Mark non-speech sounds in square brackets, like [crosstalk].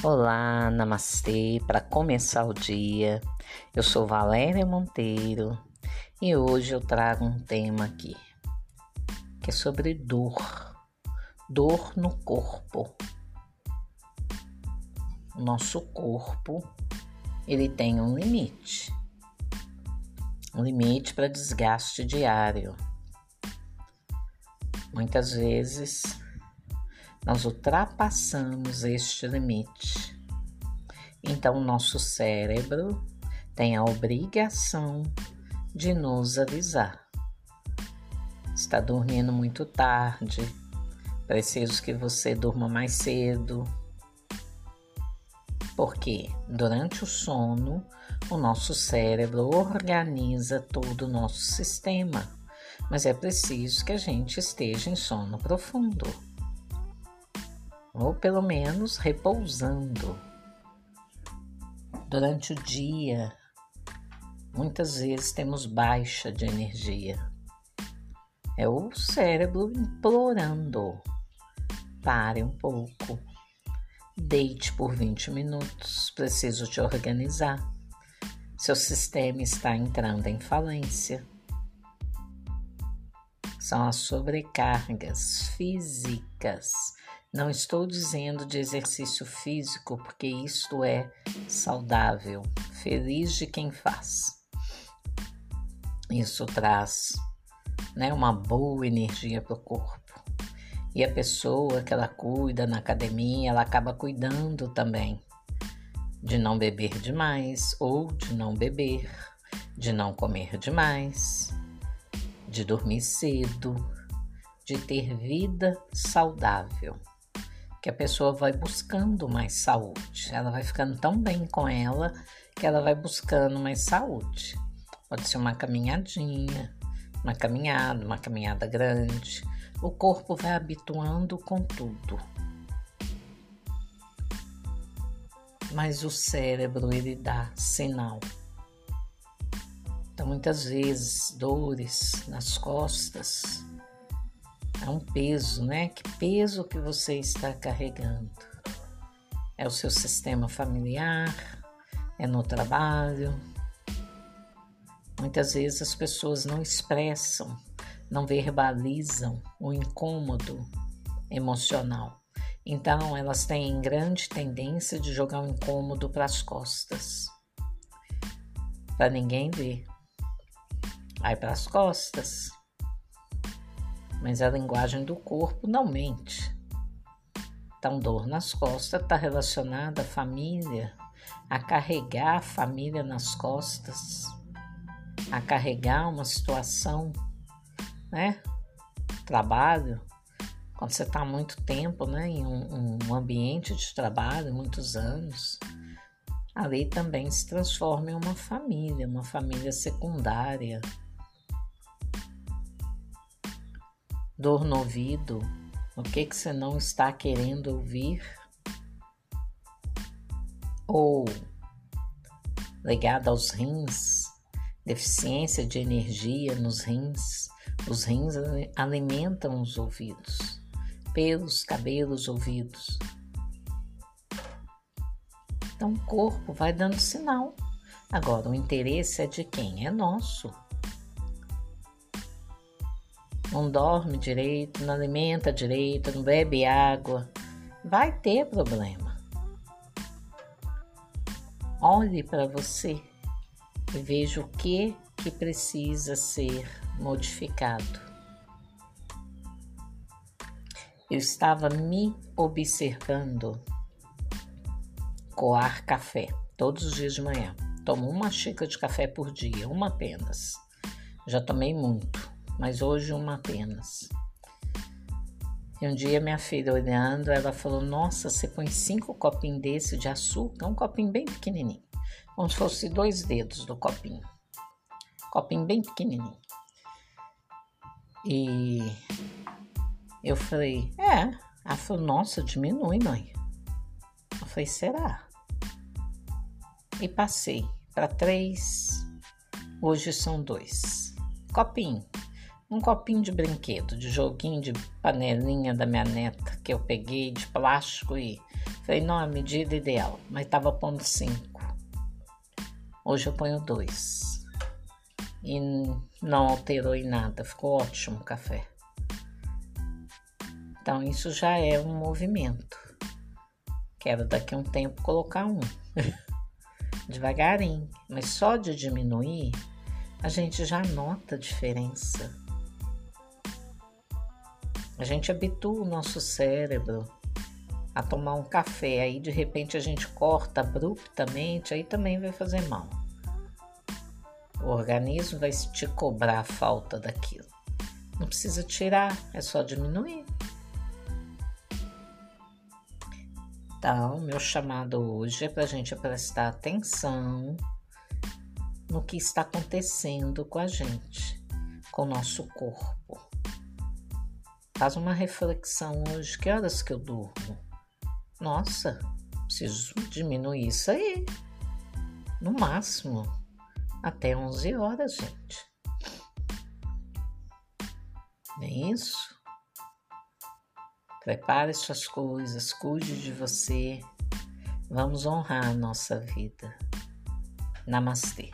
Olá, namastê. Para começar o dia, eu sou Valéria Monteiro e hoje eu trago um tema aqui que é sobre dor, dor no corpo. Nosso corpo ele tem um limite, um limite para desgaste diário. Muitas vezes nós ultrapassamos este limite. Então, nosso cérebro tem a obrigação de nos avisar. Está dormindo muito tarde, preciso que você durma mais cedo. Porque durante o sono, o nosso cérebro organiza todo o nosso sistema, mas é preciso que a gente esteja em sono profundo ou pelo menos repousando. Durante o dia, muitas vezes temos baixa de energia. É o cérebro implorando: pare um pouco, deite por 20 minutos, preciso te organizar. Seu sistema está entrando em falência. São as sobrecargas físicas não estou dizendo de exercício físico, porque isto é saudável, feliz de quem faz. Isso traz né, uma boa energia para o corpo. E a pessoa que ela cuida na academia, ela acaba cuidando também de não beber demais ou de não beber, de não comer demais, de dormir cedo, de ter vida saudável que a pessoa vai buscando mais saúde. Ela vai ficando tão bem com ela que ela vai buscando mais saúde. Pode ser uma caminhadinha, uma caminhada, uma caminhada grande. O corpo vai habituando com tudo. Mas o cérebro ele dá sinal. Então muitas vezes dores nas costas, é um peso, né? Que peso que você está carregando? É o seu sistema familiar? É no trabalho? Muitas vezes as pessoas não expressam, não verbalizam o incômodo emocional. Então, elas têm grande tendência de jogar o incômodo para as costas, para ninguém ver. Aí para as costas, mas a linguagem do corpo não mente. Então, dor nas costas está relacionada à família, a carregar a família nas costas, a carregar uma situação, né? Trabalho, quando você está muito tempo, né, em um, um ambiente de trabalho, muitos anos, ali também se transforma em uma família, uma família secundária, dor no ouvido, o que, que você não está querendo ouvir, ou ligado aos rins, deficiência de energia nos rins. Os rins alimentam os ouvidos, pelos, cabelos, ouvidos. Então o corpo vai dando sinal. Agora, o interesse é de quem? É nosso não dorme direito, não alimenta direito, não bebe água, vai ter problema. Olhe para você e veja o que que precisa ser modificado. Eu estava me observando coar café todos os dias de manhã. Tomo uma xícara de café por dia, uma apenas. Já tomei muito mas hoje uma apenas. E um dia minha filha olhando, ela falou: Nossa, você põe cinco copinhos desse de açúcar, um copinho bem pequenininho, como se fosse dois dedos do copinho, copinho bem pequenininho. E eu falei: É. Ela falou: Nossa, diminui, mãe. Eu falei: Será? E passei para três. Hoje são dois. Copinho um copinho de brinquedo, de joguinho de panelinha da minha neta que eu peguei de plástico e falei, não, a medida ideal, mas tava pondo cinco. Hoje eu ponho dois. E não alterou em nada, ficou ótimo o café. Então isso já é um movimento. Quero daqui a um tempo colocar um. [laughs] Devagarinho, mas só de diminuir a gente já nota a diferença. A gente habitua o nosso cérebro a tomar um café, aí de repente a gente corta abruptamente, aí também vai fazer mal. O organismo vai te cobrar a falta daquilo. Não precisa tirar, é só diminuir. Então, meu chamado hoje é para a gente prestar atenção no que está acontecendo com a gente, com o nosso corpo. Faz uma reflexão hoje. Que horas que eu durmo? Nossa, preciso diminuir isso aí. No máximo, até 11 horas, gente. É isso? Prepare suas coisas, cuide de você. Vamos honrar a nossa vida. Namastê.